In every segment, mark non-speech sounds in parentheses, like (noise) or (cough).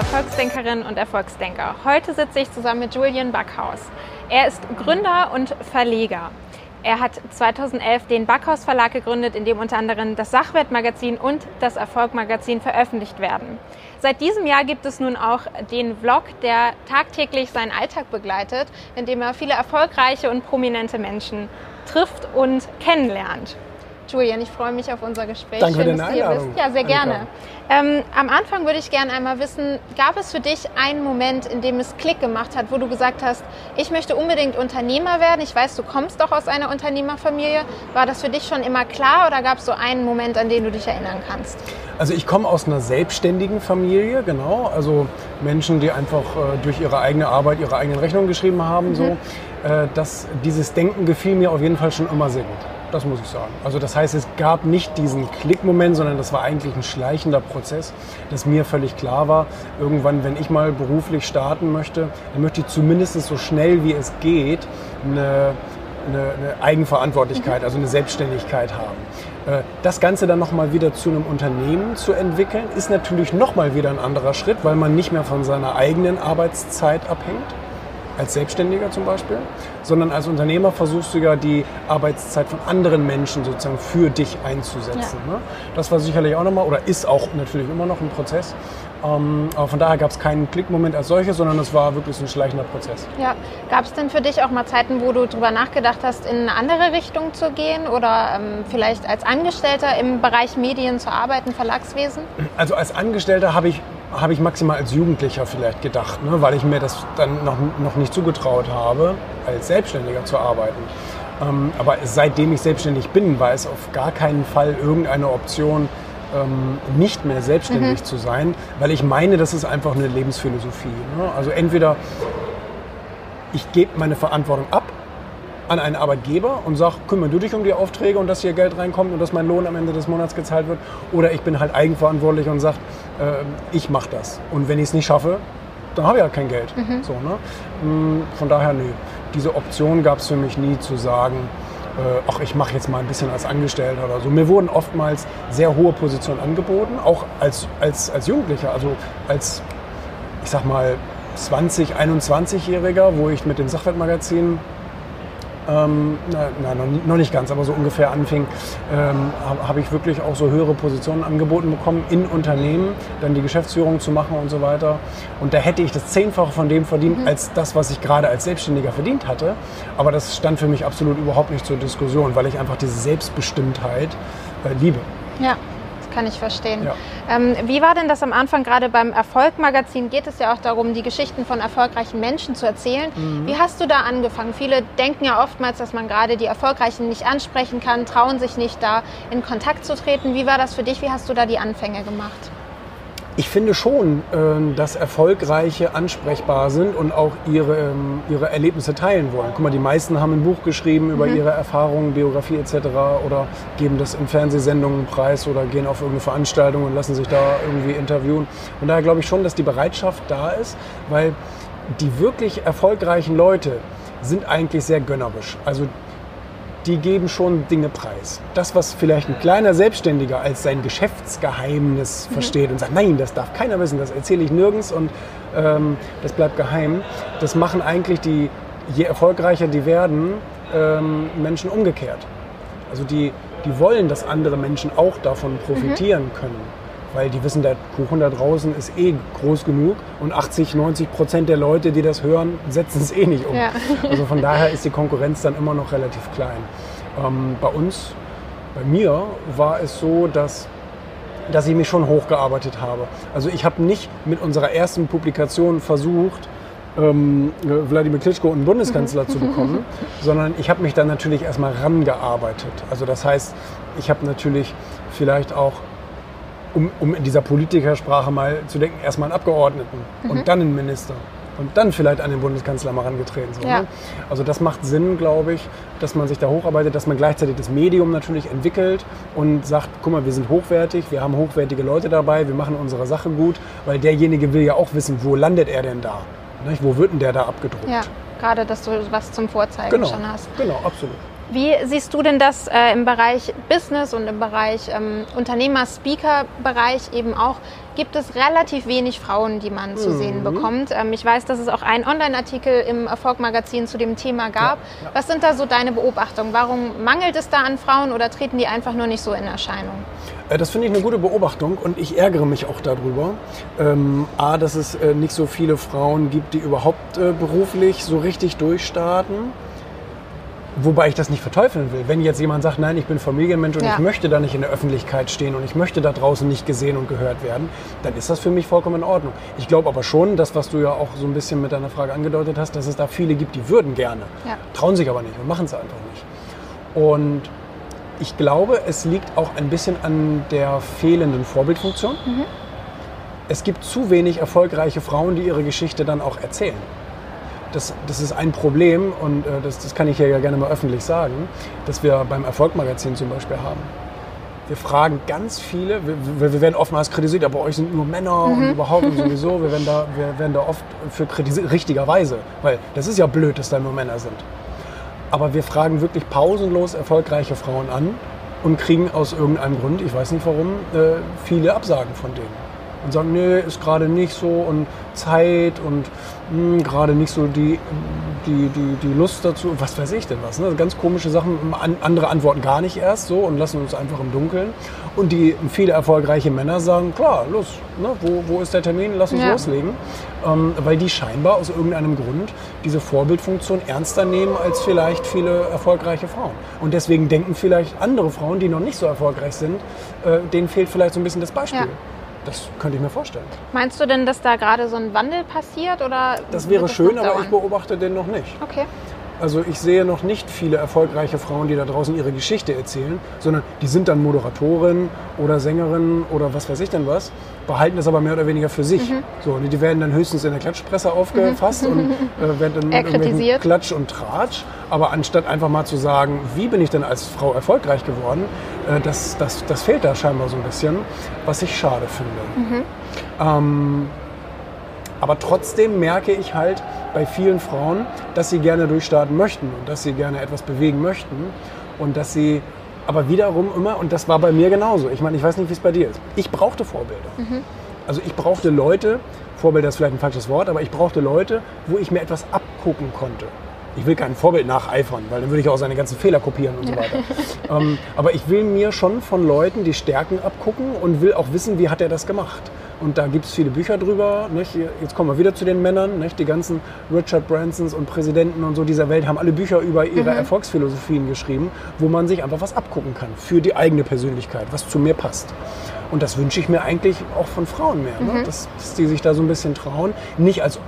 Erfolgsdenkerinnen und Erfolgsdenker. Heute sitze ich zusammen mit Julian Backhaus. Er ist Gründer und Verleger. Er hat 2011 den Backhaus Verlag gegründet, in dem unter anderem das Sachwertmagazin und das Erfolgmagazin veröffentlicht werden. Seit diesem Jahr gibt es nun auch den Vlog, der tagtäglich seinen Alltag begleitet, in dem er viele erfolgreiche und prominente Menschen trifft und kennenlernt. Julian, ich freue mich auf unser Gespräch. Danke Schön, dass du hier bist. Ja, sehr gerne. Ähm, am Anfang würde ich gerne einmal wissen, gab es für dich einen Moment, in dem es Klick gemacht hat, wo du gesagt hast, ich möchte unbedingt Unternehmer werden? Ich weiß, du kommst doch aus einer Unternehmerfamilie. War das für dich schon immer klar oder gab es so einen Moment, an den du dich erinnern kannst? Also ich komme aus einer selbstständigen Familie, genau. Also Menschen, die einfach äh, durch ihre eigene Arbeit ihre eigenen Rechnungen geschrieben haben. Mhm. So. Äh, das, dieses Denken gefiel mir auf jeden Fall schon immer sehr gut. Das muss ich sagen. Also das heißt, es gab nicht diesen Klickmoment, sondern das war eigentlich ein schleichender Prozess, dass mir völlig klar war, irgendwann, wenn ich mal beruflich starten möchte, dann möchte ich zumindest so schnell wie es geht eine, eine, eine Eigenverantwortlichkeit, also eine Selbstständigkeit haben. Äh, das Ganze dann nochmal wieder zu einem Unternehmen zu entwickeln, ist natürlich nochmal wieder ein anderer Schritt, weil man nicht mehr von seiner eigenen Arbeitszeit abhängt als Selbstständiger zum Beispiel, sondern als Unternehmer versuchst du ja die Arbeitszeit von anderen Menschen sozusagen für dich einzusetzen. Ja. Ne? Das war sicherlich auch nochmal oder ist auch natürlich immer noch ein Prozess. Ähm, aber von daher gab es keinen Klickmoment als solches, sondern es war wirklich ein schleichender Prozess. Ja. Gab es denn für dich auch mal Zeiten, wo du darüber nachgedacht hast, in eine andere Richtung zu gehen oder ähm, vielleicht als Angestellter im Bereich Medien zu arbeiten, Verlagswesen? Also als Angestellter habe ich habe ich maximal als Jugendlicher vielleicht gedacht, ne, weil ich mir das dann noch, noch nicht zugetraut habe, als Selbstständiger zu arbeiten. Ähm, aber seitdem ich selbstständig bin, war es auf gar keinen Fall irgendeine Option, ähm, nicht mehr selbstständig mhm. zu sein, weil ich meine, das ist einfach eine Lebensphilosophie. Ne? Also entweder ich gebe meine Verantwortung ab an einen Arbeitgeber und sage, kümmere du dich um die Aufträge und dass hier Geld reinkommt und dass mein Lohn am Ende des Monats gezahlt wird. Oder ich bin halt eigenverantwortlich und sage, ich mache das. Und wenn ich es nicht schaffe, dann habe ich halt kein Geld. Mhm. So, ne? Mm, von daher, nö. Diese Option gab es für mich nie zu sagen, äh, ach, ich mache jetzt mal ein bisschen als Angestellter oder so. Mir wurden oftmals sehr hohe Positionen angeboten, auch als, als, als Jugendlicher, also als, ich sag mal, 20, 21-Jähriger, wo ich mit dem Sachwertmagazin ähm, na, na, noch nicht ganz, aber so ungefähr anfing, ähm, habe hab ich wirklich auch so höhere Positionen angeboten bekommen in Unternehmen, dann die Geschäftsführung zu machen und so weiter. Und da hätte ich das Zehnfache von dem verdient, mhm. als das, was ich gerade als Selbstständiger verdient hatte. Aber das stand für mich absolut überhaupt nicht zur Diskussion, weil ich einfach diese Selbstbestimmtheit äh, liebe. Ja kann ich verstehen. Ja. Ähm, wie war denn das am Anfang? Gerade beim Erfolg-Magazin geht es ja auch darum, die Geschichten von erfolgreichen Menschen zu erzählen. Mhm. Wie hast du da angefangen? Viele denken ja oftmals, dass man gerade die Erfolgreichen nicht ansprechen kann, trauen sich nicht da in Kontakt zu treten. Wie war das für dich? Wie hast du da die Anfänge gemacht? Ich finde schon, ähm, dass Erfolgreiche ansprechbar sind und auch ihre, ähm, ihre Erlebnisse teilen wollen. Guck mal, die meisten haben ein Buch geschrieben über mhm. ihre Erfahrungen, Biografie etc. oder geben das in Fernsehsendungen preis oder gehen auf irgendeine Veranstaltung und lassen sich da irgendwie interviewen. Und daher glaube ich schon, dass die Bereitschaft da ist, weil die wirklich erfolgreichen Leute sind eigentlich sehr gönnerisch. Also die geben schon Dinge preis. Das, was vielleicht ein kleiner Selbstständiger als sein Geschäftsgeheimnis mhm. versteht und sagt, nein, das darf keiner wissen, das erzähle ich nirgends und ähm, das bleibt geheim, das machen eigentlich die, je erfolgreicher die werden, ähm, Menschen umgekehrt. Also die, die wollen, dass andere Menschen auch davon profitieren mhm. können weil die wissen, der Kuchen da draußen ist eh groß genug und 80, 90 Prozent der Leute, die das hören, setzen es eh nicht um. Ja. Also von daher ist die Konkurrenz dann immer noch relativ klein. Ähm, bei uns, bei mir war es so, dass dass ich mich schon hochgearbeitet habe. Also ich habe nicht mit unserer ersten Publikation versucht, ähm, Wladimir Klitschko einen Bundeskanzler zu bekommen, (laughs) sondern ich habe mich dann natürlich erstmal rangearbeitet. Also das heißt, ich habe natürlich vielleicht auch um, um in dieser Politikersprache mal zu denken, erstmal einen Abgeordneten mhm. und dann einen Minister und dann vielleicht an den Bundeskanzler mal herangetreten. So, ja. ne? Also das macht Sinn, glaube ich, dass man sich da hocharbeitet, dass man gleichzeitig das Medium natürlich entwickelt und sagt, guck mal, wir sind hochwertig, wir haben hochwertige Leute dabei, wir machen unsere Sache gut, weil derjenige will ja auch wissen, wo landet er denn da? Nicht? Wo wird denn der da abgedruckt? Ja, gerade, dass du was zum Vorzeigen genau, schon hast. Genau, absolut. Wie siehst du denn das äh, im Bereich Business und im Bereich ähm, Unternehmer-Speaker-Bereich eben auch? Gibt es relativ wenig Frauen, die man zu sehen Mhm. bekommt? Ähm, ich weiß, dass es auch einen Online-Artikel im Erfolg-Magazin zu dem Thema gab. Ja, ja. Was sind da so deine Beobachtungen? Warum mangelt es da an Frauen oder treten die einfach nur nicht so in Erscheinung? Äh, Das finde ich eine gute Beobachtung und ich ärgere mich auch darüber. Ähm, A, dass es äh, nicht so viele Frauen gibt, die überhaupt äh, beruflich so richtig durchstarten. Wobei ich das nicht verteufeln will. Wenn jetzt jemand sagt, nein, ich bin Familienmensch und Ja. ich möchte da nicht in der Öffentlichkeit stehen und ich möchte da draußen nicht gesehen und gehört werden, dann ist das für mich vollkommen in Ordnung. Ich glaube aber schon, das, was du ja auch so ein bisschen mit deiner Frage angedeutet hast, dass es da viele gibt, die würden gerne, Ja. trauen sich aber nicht und machen es einfach nicht. Und ich glaube, es liegt auch ein bisschen an der fehlenden Vorbildfunktion. Es gibt zu wenig erfolgreiche Frauen, die ihre Geschichte dann auch erzählen. Das, das ist ein Problem und äh, das, das kann ich hier ja gerne mal öffentlich sagen, dass wir beim Erfolgmagazin zum Beispiel haben. Wir fragen ganz viele, wir, wir werden oftmals kritisiert, aber euch sind nur Männer und überhaupt und (laughs) sowieso, wir werden da, wir werden da oft für kritisiert, richtigerweise, weil das ist ja blöd, dass da nur Männer sind. Aber wir fragen wirklich pausenlos erfolgreiche Frauen an und kriegen aus irgendeinem Grund, ich weiß nicht warum, äh, viele Absagen von denen. Und sagen, nee, ist gerade nicht so und Zeit und mh, gerade nicht so die, die, die, die Lust dazu, was weiß ich denn was. Ne? Ganz komische Sachen, An, andere antworten gar nicht erst so und lassen uns einfach im Dunkeln. Und die viele erfolgreiche Männer sagen, klar, los, ne? wo, wo ist der Termin, lass uns Ja. loslegen. Ähm, weil die scheinbar aus irgendeinem Grund diese Vorbildfunktion ernster nehmen als vielleicht viele erfolgreiche Frauen. Und deswegen denken vielleicht andere Frauen, die noch nicht so erfolgreich sind, äh, denen fehlt vielleicht so ein bisschen das Beispiel. Ja. Das könnte ich mir vorstellen. Meinst du denn, dass da gerade so ein Wandel passiert? Oder Das wäre wird schön, aber dauern? ich beobachte den noch nicht. Okay. Also ich sehe noch nicht viele erfolgreiche Frauen, die da draußen ihre Geschichte erzählen, sondern die sind dann Moderatorin oder Sängerin oder was weiß ich denn was, behalten das aber mehr oder weniger für sich. Mhm. So, und die werden dann höchstens in der Klatschpresse aufgefasst und (laughs) äh, werden dann mit. Klatsch und Tratsch. Aber anstatt einfach mal zu sagen, wie bin ich denn als Frau erfolgreich geworden, äh, das, das, das fehlt da scheinbar so ein bisschen, was ich schade finde. Mhm. Ähm, aber trotzdem merke ich halt bei vielen Frauen, dass sie gerne durchstarten möchten und dass sie gerne etwas bewegen möchten und dass sie aber wiederum immer, und das war bei mir genauso, ich meine, ich weiß nicht, wie es bei dir ist, ich brauchte Vorbilder. Also ich brauchte Leute, Vorbilder ist vielleicht ein falsches Wort, aber ich brauchte Leute, wo ich mir etwas abgucken konnte. Ich will kein Vorbild nacheifern, weil dann würde ich auch seine ganzen Fehler kopieren und so weiter. (laughs) ähm, aber ich will mir schon von Leuten die Stärken abgucken und will auch wissen, wie hat er das gemacht. Und da gibt es viele Bücher drüber. Nicht? Jetzt kommen wir wieder zu den Männern. Nicht? Die ganzen Richard Bransons und Präsidenten und so dieser Welt haben alle Bücher über ihre Erfolgsphilosophien geschrieben, wo man sich einfach was abgucken kann für die eigene Persönlichkeit, was zu mir passt. Und das wünsche ich mir eigentlich auch von Frauen mehr, ne? dass, dass die sich da so ein bisschen trauen, nicht als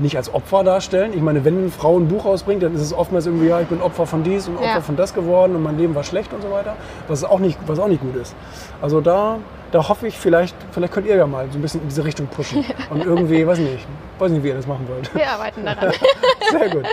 nicht als Opfer darstellen. Ich meine, wenn eine Frau ein Buch rausbringt, dann ist es oftmals irgendwie, ja, ich bin Opfer von dies und Opfer Ja. von das geworden und mein Leben war schlecht und so weiter, was auch nicht, was auch nicht gut ist. Also da, da hoffe ich, vielleicht, vielleicht könnt ihr ja mal so ein bisschen in diese Richtung pushen (laughs) und irgendwie, weiß nicht, weiß nicht, wie ihr das machen wollt. Wir arbeiten daran. (laughs) Sehr gut.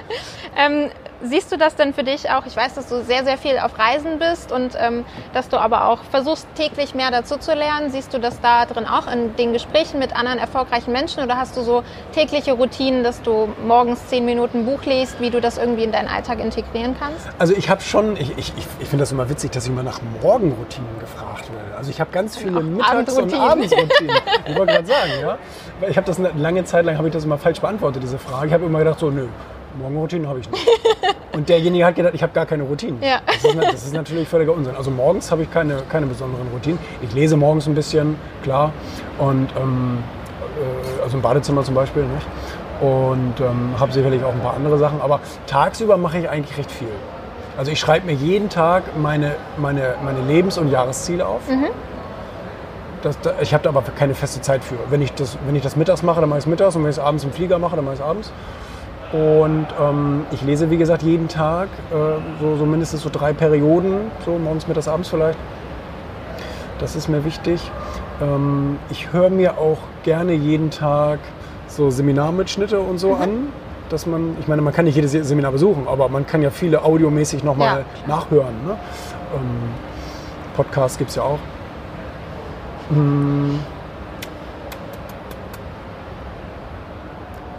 Ähm, siehst du das denn für dich auch? Ich weiß, dass du sehr, sehr viel auf Reisen bist und ähm, dass du aber auch versuchst, täglich mehr dazu zu lernen. Siehst du das da drin auch in den Gesprächen mit anderen erfolgreichen Menschen oder hast du so tägliche Routinen, dass du morgens zehn Minuten Buch liest, wie du das irgendwie in deinen Alltag integrieren kannst? Also ich habe schon, ich, ich, ich- finde das immer witzig, dass ich immer nach Morgenroutinen gefragt werde. Also ich habe ganz viele Mittags- und Abendroutinen. Abendsroutinen. (laughs) Ich wollte gerade sagen, ja. Weil ich habe das eine lange Zeit lang habe ich das immer falsch beantwortet, diese Frage. Ich habe immer gedacht so, nö, Morgenroutinen habe ich nicht. (laughs) Und derjenige hat gedacht, ich habe gar keine Routinen. Ja. Das, ist, das ist natürlich völliger Unsinn. Also morgens habe ich keine, keine besonderen Routinen. Ich lese morgens ein bisschen, klar. Und ähm, äh, also im Badezimmer zum Beispiel, nicht? Und ähm, habe sicherlich auch ein paar andere Sachen. Aber tagsüber mache ich eigentlich recht viel. Also ich schreibe mir jeden Tag meine, meine, meine Lebens- und Jahresziele auf. Das, da, ich habe da aber keine feste Zeit für. Wenn ich, das, wenn ich das mittags mache, dann mache ich es mittags. Und wenn ich es abends im Flieger mache, dann mache ich es abends. Und ähm, ich lese, wie gesagt, jeden Tag, äh, so, so mindestens so drei Perioden, so morgens, mittags, abends vielleicht. Das ist mir wichtig. Ähm, ich höre mir auch gerne jeden Tag so Seminarmitschnitte und so an. Dass man, ich meine, man kann nicht jedes Seminar besuchen, aber man kann ja viele audiomäßig nochmal Ja, nachhören. Ne? Ähm, Podcasts gibt es ja auch. Mm.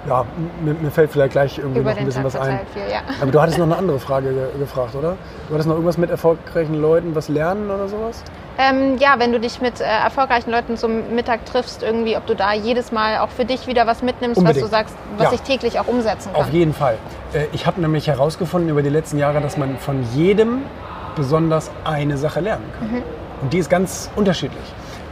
Ja, mir, mir, fällt vielleicht gleich irgendwie Über noch ein bisschen was ein. Viel, ja. Aber du hattest noch eine andere Frage ge gefragt, oder? Du hattest noch irgendwas mit erfolgreichen Leuten, was lernen oder sowas? Ähm, ja, wenn du dich mit äh, erfolgreichen Leuten zum Mittag triffst, irgendwie, ob du da jedes Mal auch für dich wieder was mitnimmst, Unbedingt. was du sagst, was Ja. ich täglich auch umsetzen kann. Auf jeden Fall. Äh, Ich habe nämlich herausgefunden über die letzten Jahre, dass man von jedem besonders eine Sache lernen kann. Und die ist ganz unterschiedlich.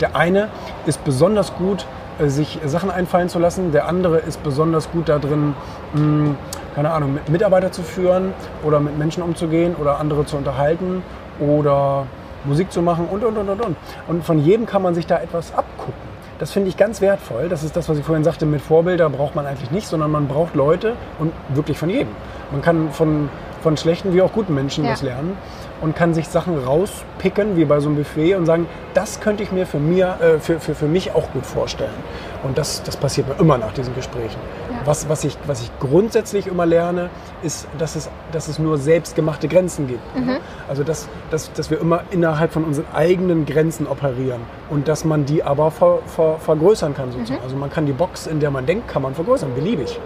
Der eine ist besonders gut, sich Sachen einfallen zu lassen. Der andere ist besonders gut darin, mh, keine Ahnung, mit Mitarbeiter zu führen oder mit Menschen umzugehen oder andere zu unterhalten oder Musik zu machen und, und, und, und, und. Und von jedem kann man sich da etwas abgucken. Das finde ich ganz wertvoll. Das ist das, was ich vorhin sagte, mit Vorbilder braucht man eigentlich nicht, sondern man braucht Leute und wirklich von jedem. Man kann von, von schlechten wie auch guten Menschen Ja. was lernen und kann sich Sachen rauspicken, wie bei so einem Buffet und sagen, das könnte ich mir für, mir, äh, für, für, für mich auch gut vorstellen. Und das, das passiert mir immer nach diesen Gesprächen. Ja. Was, was, ich, was ich grundsätzlich immer lerne, ist, dass es, dass es nur selbstgemachte Grenzen gibt. Mhm. Also dass, dass, dass wir immer innerhalb von unseren eigenen Grenzen operieren und dass man die aber ver, ver, vergrößern kann. Sozusagen. Mhm. Also man kann die Box, in der man denkt, kann man vergrößern, beliebig.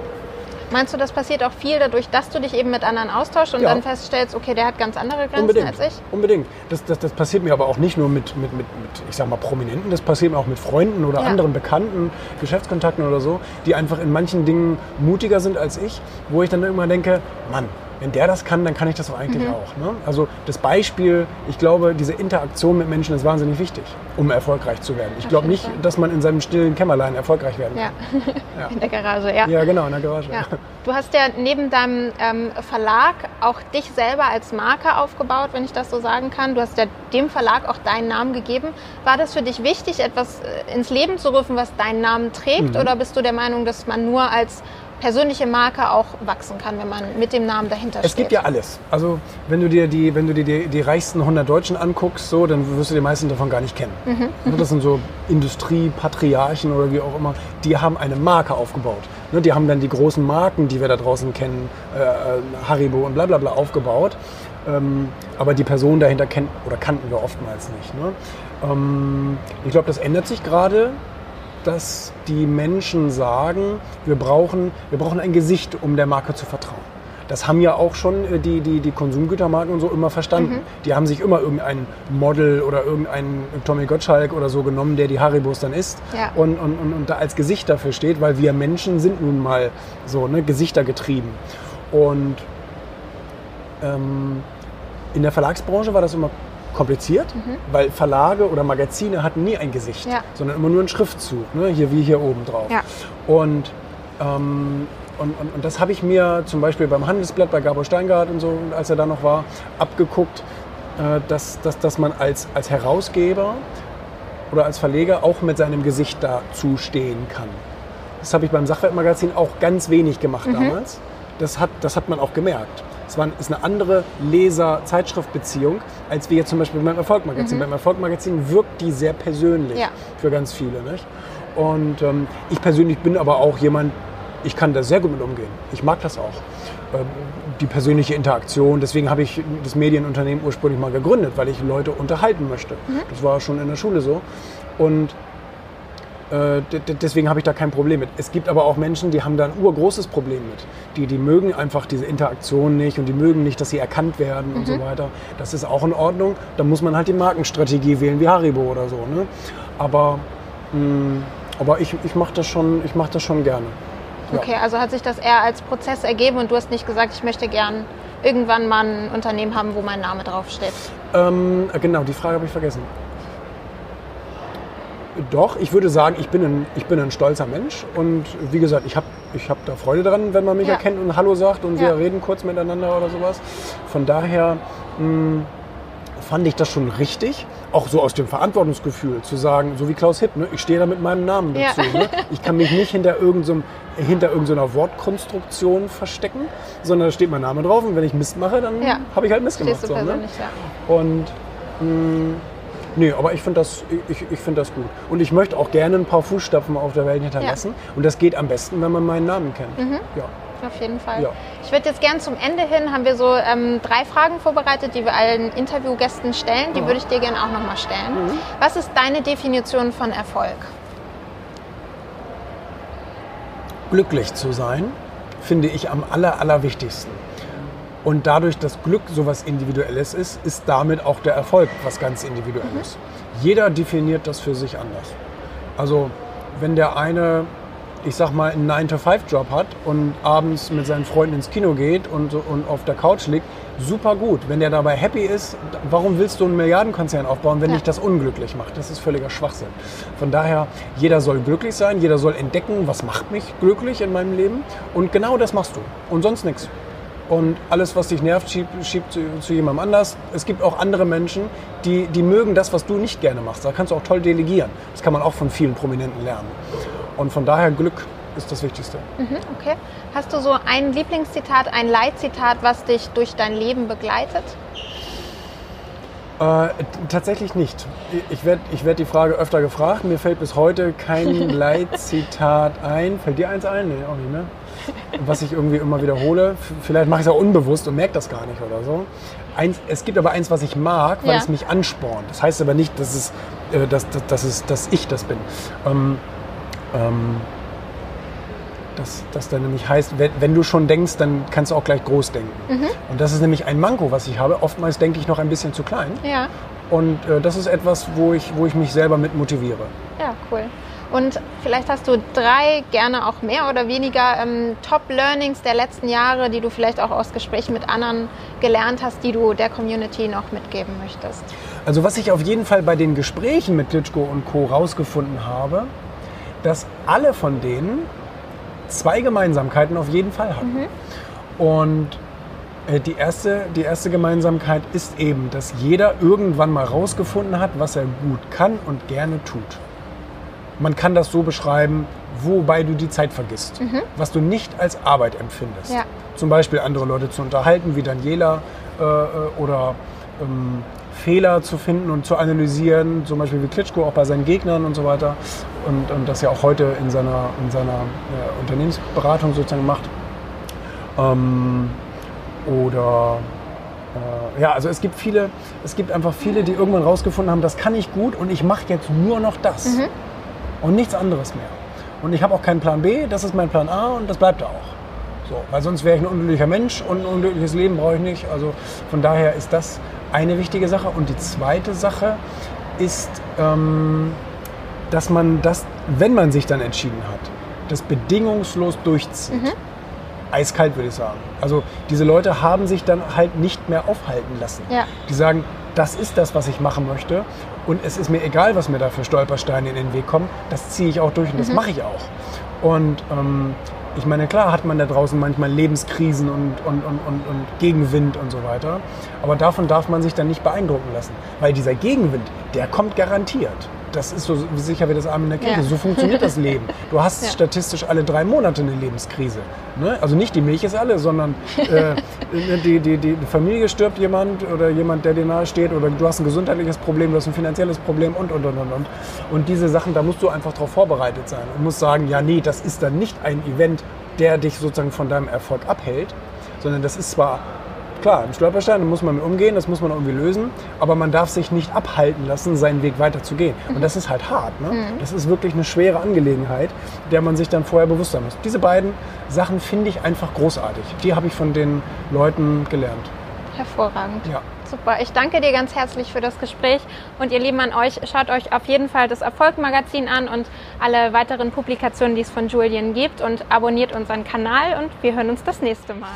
Meinst du, das passiert auch viel dadurch, dass du dich eben mit anderen austauschst und Ja. dann feststellst, okay, der hat ganz andere Grenzen Unbedingt. als ich? Unbedingt. Das, das, das passiert mir aber auch nicht nur mit, mit, mit, mit, ich sag mal, Prominenten, das passiert mir auch mit Freunden oder Ja. anderen Bekannten, Geschäftskontakten oder so, die einfach in manchen Dingen mutiger sind als ich, wo ich dann irgendwann denke, Mann, wenn der das kann, dann kann ich das doch eigentlich auch. Ne? Also das Beispiel, ich glaube, diese Interaktion mit Menschen ist wahnsinnig wichtig, um erfolgreich zu werden. Ich glaube nicht, dass man in seinem stillen Kämmerlein erfolgreich werden Ja, (laughs) Ja. in der Garage, ja. Ja, genau, in der Garage. Ja. (laughs) Du hast ja neben deinem ähm, Verlag auch dich selber als Marke aufgebaut, wenn ich das so sagen kann. Du hast ja dem Verlag auch deinen Namen gegeben. War das für dich wichtig, etwas äh, ins Leben zu rufen, was deinen Namen trägt? Mhm. Oder bist du der Meinung, dass man nur als persönliche Marke auch wachsen kann, wenn man mit dem Namen dahinter Es steht? gibt ja alles. Also wenn du dir die, wenn du dir die, die reichsten 100 Deutschen anguckst, so, dann wirst du die meisten davon gar nicht kennen. Mhm. Ne, Das sind so Industriepatriarchen oder wie auch immer. Die haben eine Marke aufgebaut. Ne, Die haben dann die großen Marken, die wir da draußen kennen, äh, äh, Haribo und bla bla bla aufgebaut. Ähm, aber die Person dahinter kennt oder kannten wir oftmals nicht. Ne? Ähm, ich glaube, das ändert sich gerade dass die Menschen sagen, wir brauchen, wir brauchen ein Gesicht, um der Marke zu vertrauen. Das haben ja auch schon äh, die, die, die Konsumgütermarken und so immer verstanden. Die haben sich immer irgendein Model oder irgendein Tommy Gottschalk oder so genommen, der die Haribos dann isst Ja. und, und, und, und da als Gesicht dafür steht, weil wir Menschen sind nun mal so ne, Gesichter getrieben. Und ähm, in der Verlagsbranche war das immer kompliziert, weil Verlage oder Magazine hatten nie ein Gesicht, Ja. sondern immer nur einen Schriftzug, ne? hier wie hier oben drauf. Ja. Und, ähm, und, und, und das habe ich mir zum Beispiel beim Handelsblatt, bei Gabor Steingart und so, als er da noch war, abgeguckt, äh, dass, dass, dass man als, als Herausgeber oder als Verleger auch mit seinem Gesicht dazu stehen kann. Das habe ich beim Sachwertmagazin auch ganz wenig gemacht damals. Das hat, das hat man auch gemerkt. Es war, ist eine andere Leser-Zeitschrift-Beziehung, als wir jetzt zum Beispiel beim Erfolgmagazin. Beim Erfolgmagazin wirkt die sehr persönlich Ja. für ganz viele. Nicht? Und ähm, ich persönlich bin aber auch jemand, ich kann da sehr gut mit umgehen. Ich mag das auch. Ähm, die persönliche Interaktion. Deswegen habe ich das Medienunternehmen ursprünglich mal gegründet, weil ich Leute unterhalten möchte. Das war schon in der Schule so. Und deswegen habe ich da kein Problem mit. Es gibt aber auch Menschen, die haben da ein urgroßes Problem mit. Die, die mögen einfach diese Interaktion nicht und die mögen nicht, dass sie erkannt werden und so weiter. Das ist auch in Ordnung. Da muss man halt die Markenstrategie wählen, wie Haribo oder so. Ne? Aber, mh, aber ich, ich mache das, schon- ich mach das schon gerne. Ja. Okay, also hat sich das eher als Prozess ergeben und du hast nicht gesagt, ich möchte gern irgendwann mal ein Unternehmen haben, wo mein Name draufsteht. Ähm, genau, die Frage habe ich vergessen. Doch, ich würde sagen, ich bin ein, ich bin ein stolzer Mensch und wie gesagt, ich habe ich hab da Freude dran, wenn man mich Ja. erkennt und Hallo sagt und Ja. wir reden kurz miteinander oder sowas. Von daher mh, fand ich das schon richtig, auch so aus dem Verantwortungsgefühl zu sagen, so wie Klaus Hipp, ne? ich stehe da mit meinem Namen Ja. dazu. Ne? Ich kann mich nicht hinter irgendeiner hinter irgendeiner Wortkonstruktion verstecken, sondern da steht mein Name drauf und wenn ich Mist mache, dann Ja. habe ich halt Mist gemacht. So, ne? ja. Und mh, nee, aber ich finde das, ich, ich find das gut. Und ich möchte auch gerne ein paar Fußstapfen auf der Welt hinterlassen. Und das geht am besten, wenn man meinen Namen kennt. Ja. Auf jeden Fall. Ja. Ich würde jetzt gern zum Ende hin, haben wir so ähm, drei Fragen vorbereitet, die wir allen Interviewgästen stellen. Die Aha. würde ich dir gerne auch nochmal stellen. Mhm. Was ist deine Definition von Erfolg? glücklich zu sein, finde ich am aller, allerwichtigsten. Und dadurch, dass Glück sowas Individuelles ist, ist damit auch der Erfolg was ganz Individuelles. Mhm. Jeder definiert das für sich anders. Also wenn der eine, ich sag mal, einen 9-to-5-Job hat und abends mit seinen Freunden ins Kino geht und, und auf der Couch liegt, super gut. Wenn der dabei happy ist, warum willst du einen Milliardenkonzern aufbauen, wenn ja. dich das unglücklich macht? Das ist völliger Schwachsinn. Von daher, jeder soll glücklich sein, jeder soll entdecken, was macht mich glücklich in meinem Leben. Und genau das machst du. Und sonst nichts. Und alles, was dich nervt, schiebt, schiebt zu, zu, jemandem anders. Es gibt auch andere Menschen, die, die mögen das, was du nicht gerne machst. Da kannst du auch toll delegieren. Das kann man auch von vielen Prominenten lernen. Und von daher Glück ist das Wichtigste. Mhm, okay. Hast du so ein Lieblingszitat, ein Leitzitat, was dich durch dein Leben begleitet? Äh, tatsächlich nicht. Ich werde ich werd die Frage öfter gefragt. Mir fällt bis heute kein (laughs) Leitzitat ein. Fällt dir eins ein? Nee, auch nicht, ne? Was ich irgendwie immer wiederhole. Vielleicht mache ich es auch unbewusst und merke das gar nicht oder so. Eins, es gibt aber eins, was ich mag, weil ja. es mich anspornt. Das heißt aber nicht, dass, es, äh, dass, dass, dass, es, dass ich das bin. Ähm, ähm, dass das dann nämlich heißt, wenn, wenn, du schon denkst, dann kannst du auch gleich groß denken. Mhm. Und das ist nämlich ein Manko, was ich habe. Oftmals denke ich noch ein bisschen zu klein. Ja. Und äh, das ist etwas, wo ich, wo ich mich selber mit motiviere. Ja, cool. Und vielleicht hast du drei, gerne auch mehr oder weniger ähm, Top-Learnings der letzten Jahre, die du vielleicht auch aus Gesprächen mit anderen gelernt hast, die du der Community noch mitgeben möchtest. Also was ich auf jeden Fall bei den Gesprächen mit Klitschko und Co. rausgefunden habe, dass alle von denen zwei Gemeinsamkeiten auf jeden Fall hatten. Mhm. Und äh, die erste, die erste Gemeinsamkeit ist eben, dass jeder irgendwann mal rausgefunden hat, was er gut kann und gerne tut. Man kann das so beschreiben, wobei du die Zeit vergisst, mhm. was du nicht als Arbeit empfindest. Ja. Zum Beispiel andere Leute zu unterhalten, wie Daniela äh, äh oder ähm, Fehler zu finden und zu analysieren, zum Beispiel wie Klitschko auch bei seinen Gegnern und so weiter. Und, und das ja auch heute in seiner, in seiner äh, Unternehmensberatung sozusagen macht. Ähm, oder äh, ja, also es gibt viele, es gibt einfach viele, die irgendwann rausgefunden haben, das kann ich gut und ich mache jetzt nur noch das mhm. und nichts anderes mehr. Und ich habe auch keinen Plan B, das ist mein Plan A und das bleibt auch. So, weil sonst wäre ich ein unglücklicher Mensch und ein unglückliches Leben brauche ich nicht. Also von daher ist das eine wichtige Sache. Und die zweite Sache ist, ähm, dass man das, wenn man sich dann entschieden hat, das bedingungslos durchzieht. Mhm. Eiskalt würde ich sagen. Also diese Leute haben sich dann halt nicht mehr aufhalten lassen. Ja. Die sagen, das ist das, was ich machen möchte. Und es ist mir egal, was mir da für Stolpersteine in den Weg kommen. Das ziehe ich auch durch und mhm. das mache ich auch. Und ähm, ich meine, klar hat man da draußen manchmal Lebenskrisen und, und, und, und, und Gegenwind und so weiter. Aber davon darf man sich dann nicht beeindrucken lassen. Weil dieser Gegenwind, der kommt garantiert das ist so sicher wie das Arm in der Kirche. Ja. So funktioniert das Leben. (laughs) Du hast ja. statistisch alle drei Monate eine Lebenskrise. Ne? Also nicht die Milch ist alle, sondern äh, die, die, die Familie stirbt jemand oder jemand, der dir nahe steht oder du hast ein gesundheitliches Problem, du hast ein finanzielles Problem und, und, und, und, und. Und diese Sachen, da musst du einfach darauf vorbereitet sein und musst sagen, ja, nee, das ist dann nicht ein Event, der dich sozusagen von deinem Erfolg abhält, sondern das ist zwar Klar, ein Stolperstein, muss man mit umgehen, das muss man irgendwie lösen, aber man darf sich nicht abhalten lassen, seinen Weg weiter zu gehen. Und das ist halt hart. Ne? Mhm. Das ist wirklich eine schwere Angelegenheit, der man sich dann vorher bewusst sein muss. Diese beiden Sachen finde ich einfach großartig. Die habe ich von den Leuten gelernt. Hervorragend. Ja. Super. Ich danke dir ganz herzlich für das Gespräch. Und ihr Lieben an euch, schaut euch auf jeden Fall das Erfolg-Magazin an und alle weiteren Publikationen, die es von Julian gibt. Und abonniert unseren Kanal und wir hören uns das nächste Mal.